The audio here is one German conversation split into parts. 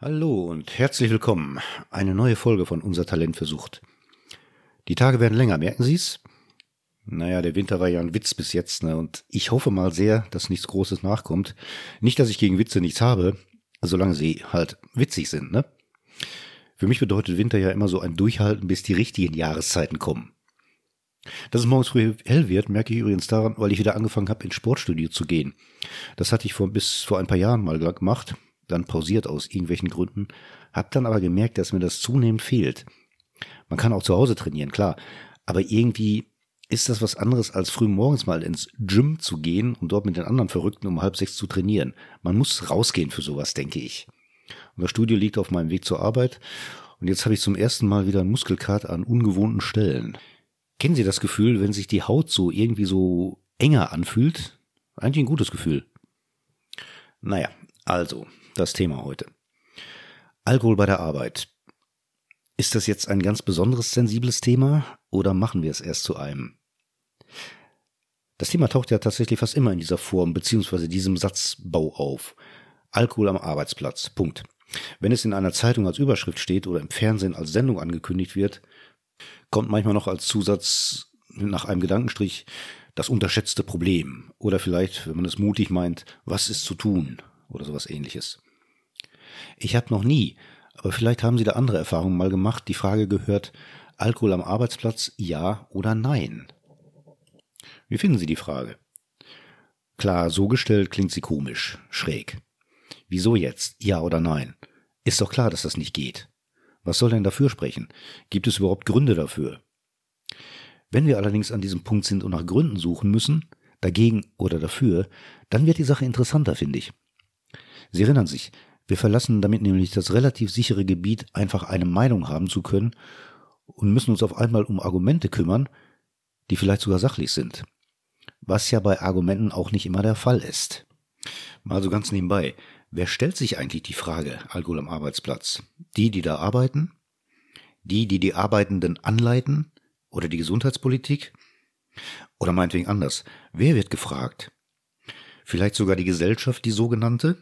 Hallo und herzlich willkommen. Eine neue Folge von Unser Talent versucht. Die Tage werden länger, merken Sie's? Naja, der Winter war ja ein Witz bis jetzt, ne? Und ich hoffe mal sehr, dass nichts Großes nachkommt. Nicht, dass ich gegen Witze nichts habe, solange sie halt witzig sind, ne? Für mich bedeutet Winter ja immer so ein Durchhalten, bis die richtigen Jahreszeiten kommen. Dass es morgens früh hell wird, merke ich übrigens daran, weil ich wieder angefangen habe, ins Sportstudio zu gehen. Das hatte ich vor, bis vor ein paar Jahren mal gemacht, dann pausiert aus irgendwelchen Gründen, hab dann aber gemerkt, dass mir das zunehmend fehlt. Man kann auch zu Hause trainieren, klar, aber irgendwie ist das was anderes, als früh morgens mal ins Gym zu gehen und dort mit den anderen Verrückten um halb sechs zu trainieren. Man muss rausgehen für sowas, denke ich. Und das Studio liegt auf meinem Weg zur Arbeit und jetzt habe ich zum ersten Mal wieder einen Muskelkater an ungewohnten Stellen. Kennen Sie das Gefühl, wenn sich die Haut so irgendwie so enger anfühlt? Eigentlich ein gutes Gefühl. Naja, also, das Thema heute. Alkohol bei der Arbeit. Ist das jetzt ein ganz besonderes sensibles Thema oder machen wir es erst zu einem? Das Thema taucht ja tatsächlich fast immer in dieser Form bzw. diesem Satzbau auf. Alkohol am Arbeitsplatz. Punkt. Wenn es in einer Zeitung als Überschrift steht oder im Fernsehen als Sendung angekündigt wird, kommt manchmal noch als Zusatz nach einem Gedankenstrich das unterschätzte Problem oder vielleicht, wenn man es mutig meint, was ist zu tun oder sowas ähnliches. Ich habe noch nie, aber vielleicht haben Sie da andere Erfahrungen mal gemacht, die Frage gehört, Alkohol am Arbeitsplatz, ja oder nein? Wie finden Sie die Frage? Klar, so gestellt klingt sie komisch, schräg. Wieso jetzt? Ja oder nein? Ist doch klar, dass das nicht geht. Was soll denn dafür sprechen? Gibt es überhaupt Gründe dafür? Wenn wir allerdings an diesem Punkt sind und nach Gründen suchen müssen, dagegen oder dafür, dann wird die Sache interessanter, finde ich. Sie erinnern sich, wir verlassen damit nämlich das relativ sichere Gebiet, einfach eine Meinung haben zu können und müssen uns auf einmal um Argumente kümmern, die vielleicht sogar sachlich sind. Was ja bei Argumenten auch nicht immer der Fall ist. Mal so ganz nebenbei. Wer stellt sich eigentlich die Frage Alkohol am Arbeitsplatz? Die, die da arbeiten? Die, die die Arbeitenden anleiten? Oder die Gesundheitspolitik? Oder meinetwegen anders. Wer wird gefragt? Vielleicht sogar die Gesellschaft, die sogenannte?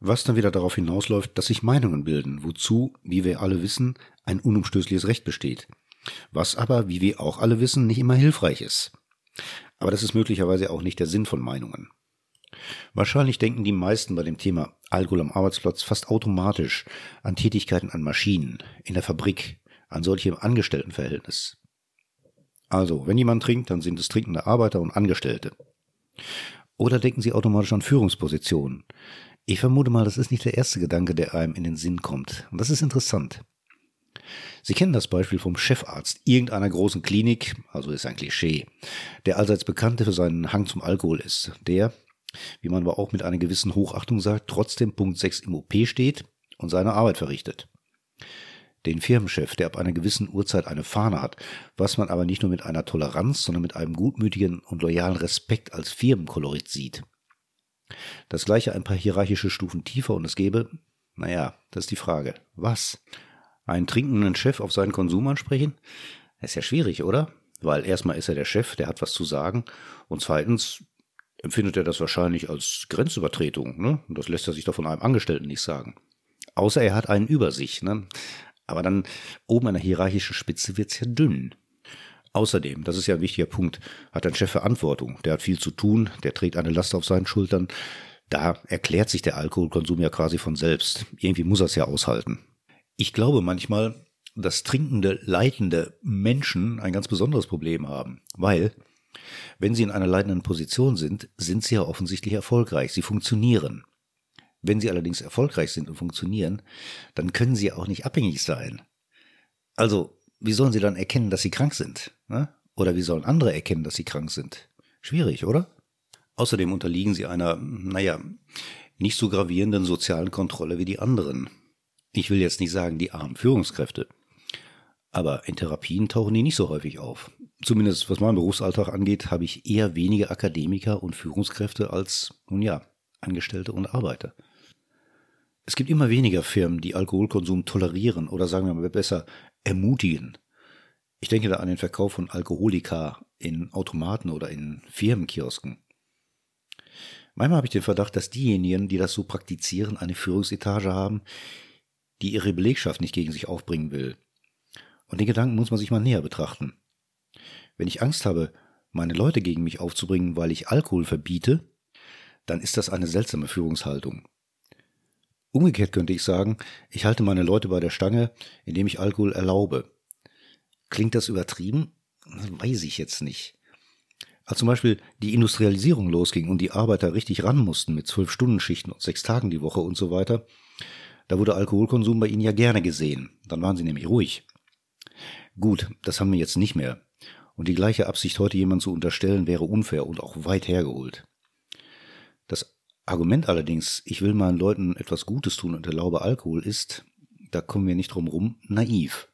Was dann wieder darauf hinausläuft, dass sich Meinungen bilden, wozu, wie wir alle wissen, ein unumstößliches Recht besteht. Was aber, wie wir auch alle wissen, nicht immer hilfreich ist. Aber das ist möglicherweise auch nicht der Sinn von Meinungen. Wahrscheinlich denken die meisten bei dem Thema Alkohol am Arbeitsplatz fast automatisch an Tätigkeiten an Maschinen, in der Fabrik, an solche im Angestelltenverhältnis. Also, wenn jemand trinkt, dann sind es trinkende Arbeiter und Angestellte. Oder denken Sie automatisch an Führungspositionen, ich vermute mal, das ist nicht der erste Gedanke, der einem in den Sinn kommt. Und das ist interessant. Sie kennen das Beispiel vom Chefarzt irgendeiner großen Klinik, also ist ein Klischee, der allseits Bekannte für seinen Hang zum Alkohol ist, der, wie man aber auch mit einer gewissen Hochachtung sagt, trotzdem Punkt 6 im OP steht und seine Arbeit verrichtet. Den Firmenchef, der ab einer gewissen Uhrzeit eine Fahne hat, was man aber nicht nur mit einer Toleranz, sondern mit einem gutmütigen und loyalen Respekt als Firmenkolorit sieht. Das gleiche ein paar hierarchische Stufen tiefer und es gäbe, naja, das ist die Frage. Was? Einen trinkenden Chef auf seinen Konsum ansprechen? Ist ja schwierig, oder? Weil erstmal ist er der Chef, der hat was zu sagen. Und zweitens empfindet er das wahrscheinlich als Grenzübertretung, ne? Und das lässt er sich doch von einem Angestellten nicht sagen. Außer er hat einen über sich, ne? Aber dann oben an der hierarchischen Spitze wird's ja dünn. Außerdem, das ist ja ein wichtiger Punkt, hat ein Chef Verantwortung. Der hat viel zu tun, der trägt eine Last auf seinen Schultern. Da erklärt sich der Alkoholkonsum ja quasi von selbst. Irgendwie muss er es ja aushalten. Ich glaube manchmal, dass trinkende, leitende Menschen ein ganz besonderes Problem haben, weil wenn sie in einer leitenden Position sind, sind sie ja offensichtlich erfolgreich, sie funktionieren. Wenn sie allerdings erfolgreich sind und funktionieren, dann können sie auch nicht abhängig sein. Also wie sollen sie dann erkennen, dass sie krank sind? Ne? Oder wie sollen andere erkennen, dass sie krank sind? Schwierig, oder? Außerdem unterliegen sie einer, naja, nicht so gravierenden sozialen Kontrolle wie die anderen. Ich will jetzt nicht sagen, die armen Führungskräfte. Aber in Therapien tauchen die nicht so häufig auf. Zumindest was meinen Berufsalltag angeht, habe ich eher wenige Akademiker und Führungskräfte als, nun ja, Angestellte und Arbeiter. Es gibt immer weniger Firmen, die Alkoholkonsum tolerieren oder sagen wir mal besser ermutigen. Ich denke da an den Verkauf von Alkoholika in Automaten oder in Firmenkiosken. Manchmal habe ich den Verdacht, dass diejenigen, die das so praktizieren, eine Führungsetage haben, die ihre Belegschaft nicht gegen sich aufbringen will. Und den Gedanken muss man sich mal näher betrachten. Wenn ich Angst habe, meine Leute gegen mich aufzubringen, weil ich Alkohol verbiete, dann ist das eine seltsame Führungshaltung. Umgekehrt könnte ich sagen, ich halte meine Leute bei der Stange, indem ich Alkohol erlaube. Klingt das übertrieben? Weiß ich jetzt nicht. Als zum Beispiel die Industrialisierung losging und die Arbeiter richtig ran mussten mit zwölf Stunden Schichten und sechs Tagen die Woche und so weiter, da wurde Alkoholkonsum bei ihnen ja gerne gesehen. Dann waren sie nämlich ruhig. Gut, das haben wir jetzt nicht mehr. Und die gleiche Absicht heute jemand zu unterstellen, wäre unfair und auch weit hergeholt. Argument allerdings, ich will meinen Leuten etwas Gutes tun und erlaube Alkohol, ist, da kommen wir nicht drum rum, naiv.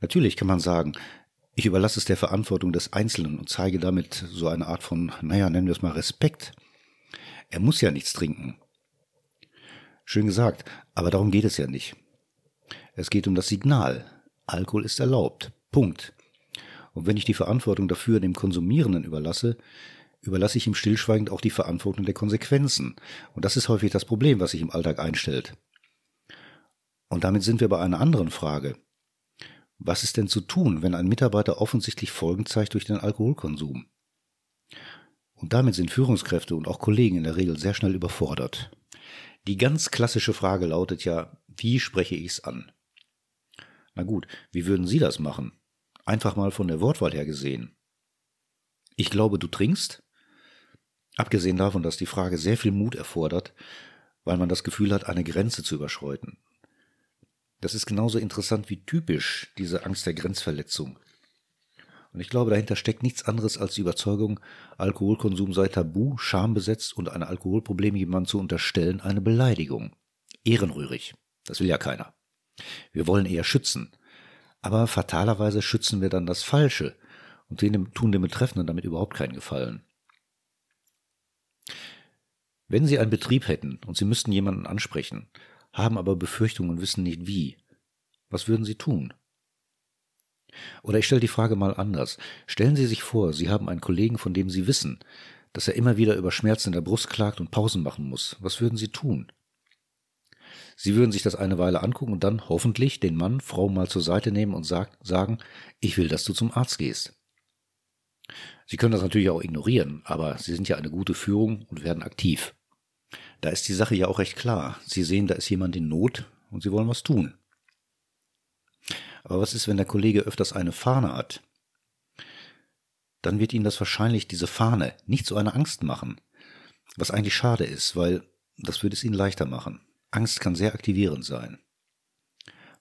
Natürlich kann man sagen, ich überlasse es der Verantwortung des Einzelnen und zeige damit so eine Art von, naja, nennen wir es mal Respekt. Er muss ja nichts trinken. Schön gesagt, aber darum geht es ja nicht. Es geht um das Signal. Alkohol ist erlaubt. Punkt. Und wenn ich die Verantwortung dafür dem Konsumierenden überlasse, überlasse ich ihm stillschweigend auch die Verantwortung der Konsequenzen. Und das ist häufig das Problem, was sich im Alltag einstellt. Und damit sind wir bei einer anderen Frage. Was ist denn zu tun, wenn ein Mitarbeiter offensichtlich Folgen zeigt durch den Alkoholkonsum? Und damit sind Führungskräfte und auch Kollegen in der Regel sehr schnell überfordert. Die ganz klassische Frage lautet ja, wie spreche ich es an? Na gut, wie würden Sie das machen? Einfach mal von der Wortwahl her gesehen. Ich glaube, du trinkst? Abgesehen davon, dass die Frage sehr viel Mut erfordert, weil man das Gefühl hat, eine Grenze zu überschreiten. Das ist genauso interessant wie typisch, diese Angst der Grenzverletzung. Und ich glaube, dahinter steckt nichts anderes als die Überzeugung, Alkoholkonsum sei tabu, schambesetzt und ein Alkoholproblem jemandem zu unterstellen eine Beleidigung. Ehrenrührig. Das will ja keiner. Wir wollen eher schützen. Aber fatalerweise schützen wir dann das Falsche und tun dem Betreffenden damit überhaupt keinen Gefallen. Wenn Sie einen Betrieb hätten und Sie müssten jemanden ansprechen, haben aber Befürchtungen und wissen nicht wie, was würden Sie tun? Oder ich stelle die Frage mal anders. Stellen Sie sich vor, Sie haben einen Kollegen, von dem Sie wissen, dass er immer wieder über Schmerzen in der Brust klagt und Pausen machen muss. Was würden Sie tun? Sie würden sich das eine Weile angucken und dann hoffentlich den Mann, Frau mal zur Seite nehmen und sagen, ich will, dass du zum Arzt gehst. Sie können das natürlich auch ignorieren, aber Sie sind ja eine gute Führung und werden aktiv. Da ist die Sache ja auch recht klar. Sie sehen, da ist jemand in Not und Sie wollen was tun. Aber was ist, wenn der Kollege öfters eine Fahne hat? Dann wird Ihnen das wahrscheinlich diese Fahne nicht so eine Angst machen. Was eigentlich schade ist, weil das würde es Ihnen leichter machen. Angst kann sehr aktivierend sein.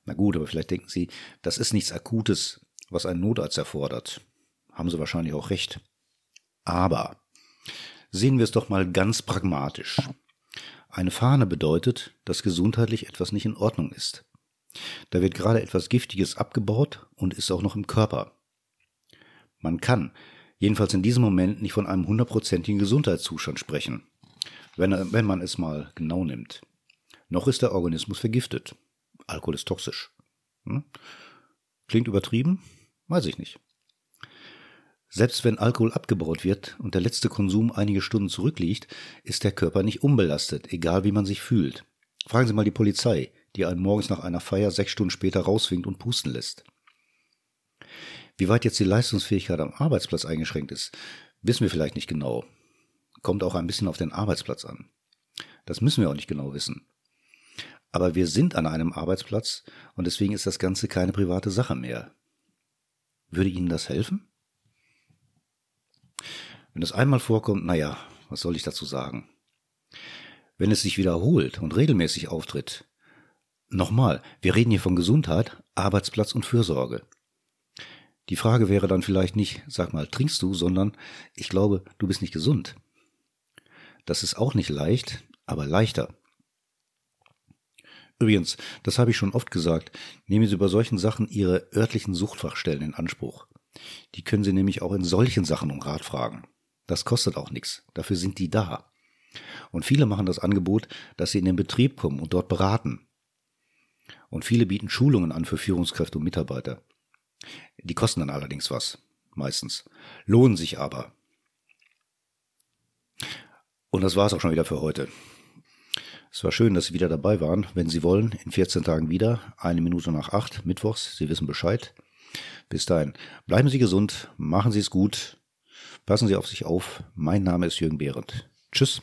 Na gut, aber vielleicht denken Sie, das ist nichts Akutes, was ein Notarzt erfordert. Haben Sie wahrscheinlich auch recht. Aber sehen wir es doch mal ganz pragmatisch. Eine Fahne bedeutet, dass gesundheitlich etwas nicht in Ordnung ist. Da wird gerade etwas Giftiges abgebaut und ist auch noch im Körper. Man kann, jedenfalls in diesem Moment, nicht von einem hundertprozentigen Gesundheitszustand sprechen, wenn, wenn man es mal genau nimmt. Noch ist der Organismus vergiftet. Alkohol ist toxisch. Hm? Klingt übertrieben? Weiß ich nicht. Selbst wenn Alkohol abgebaut wird und der letzte Konsum einige Stunden zurückliegt, ist der Körper nicht unbelastet, egal wie man sich fühlt. Fragen Sie mal die Polizei die einen morgens nach einer Feier sechs Stunden später rauswinkt und pusten lässt. Wie weit jetzt die Leistungsfähigkeit am Arbeitsplatz eingeschränkt ist, wissen wir vielleicht nicht genau. Kommt auch ein bisschen auf den Arbeitsplatz an. Das müssen wir auch nicht genau wissen. Aber wir sind an einem Arbeitsplatz und deswegen ist das Ganze keine private Sache mehr. Würde Ihnen das helfen? Wenn es einmal vorkommt, naja, was soll ich dazu sagen? Wenn es sich wiederholt und regelmäßig auftritt, Nochmal, wir reden hier von Gesundheit, Arbeitsplatz und Fürsorge. Die Frage wäre dann vielleicht nicht, sag mal, trinkst du, sondern ich glaube, du bist nicht gesund. Das ist auch nicht leicht, aber leichter. Übrigens, das habe ich schon oft gesagt, nehmen Sie bei solchen Sachen Ihre örtlichen Suchtfachstellen in Anspruch. Die können Sie nämlich auch in solchen Sachen um Rat fragen. Das kostet auch nichts. Dafür sind die da. Und viele machen das Angebot, dass sie in den Betrieb kommen und dort beraten. Und viele bieten Schulungen an für Führungskräfte und Mitarbeiter. Die kosten dann allerdings was, meistens, lohnen sich aber. Und das war's auch schon wieder für heute. Es war schön, dass Sie wieder dabei waren. Wenn Sie wollen, in 14 Tagen wieder, eine Minute nach acht, Mittwochs, Sie wissen Bescheid. Bis dahin, bleiben Sie gesund, machen Sie es gut. Passen Sie auf sich auf. Mein Name ist Jürgen Behrendt. Tschüss.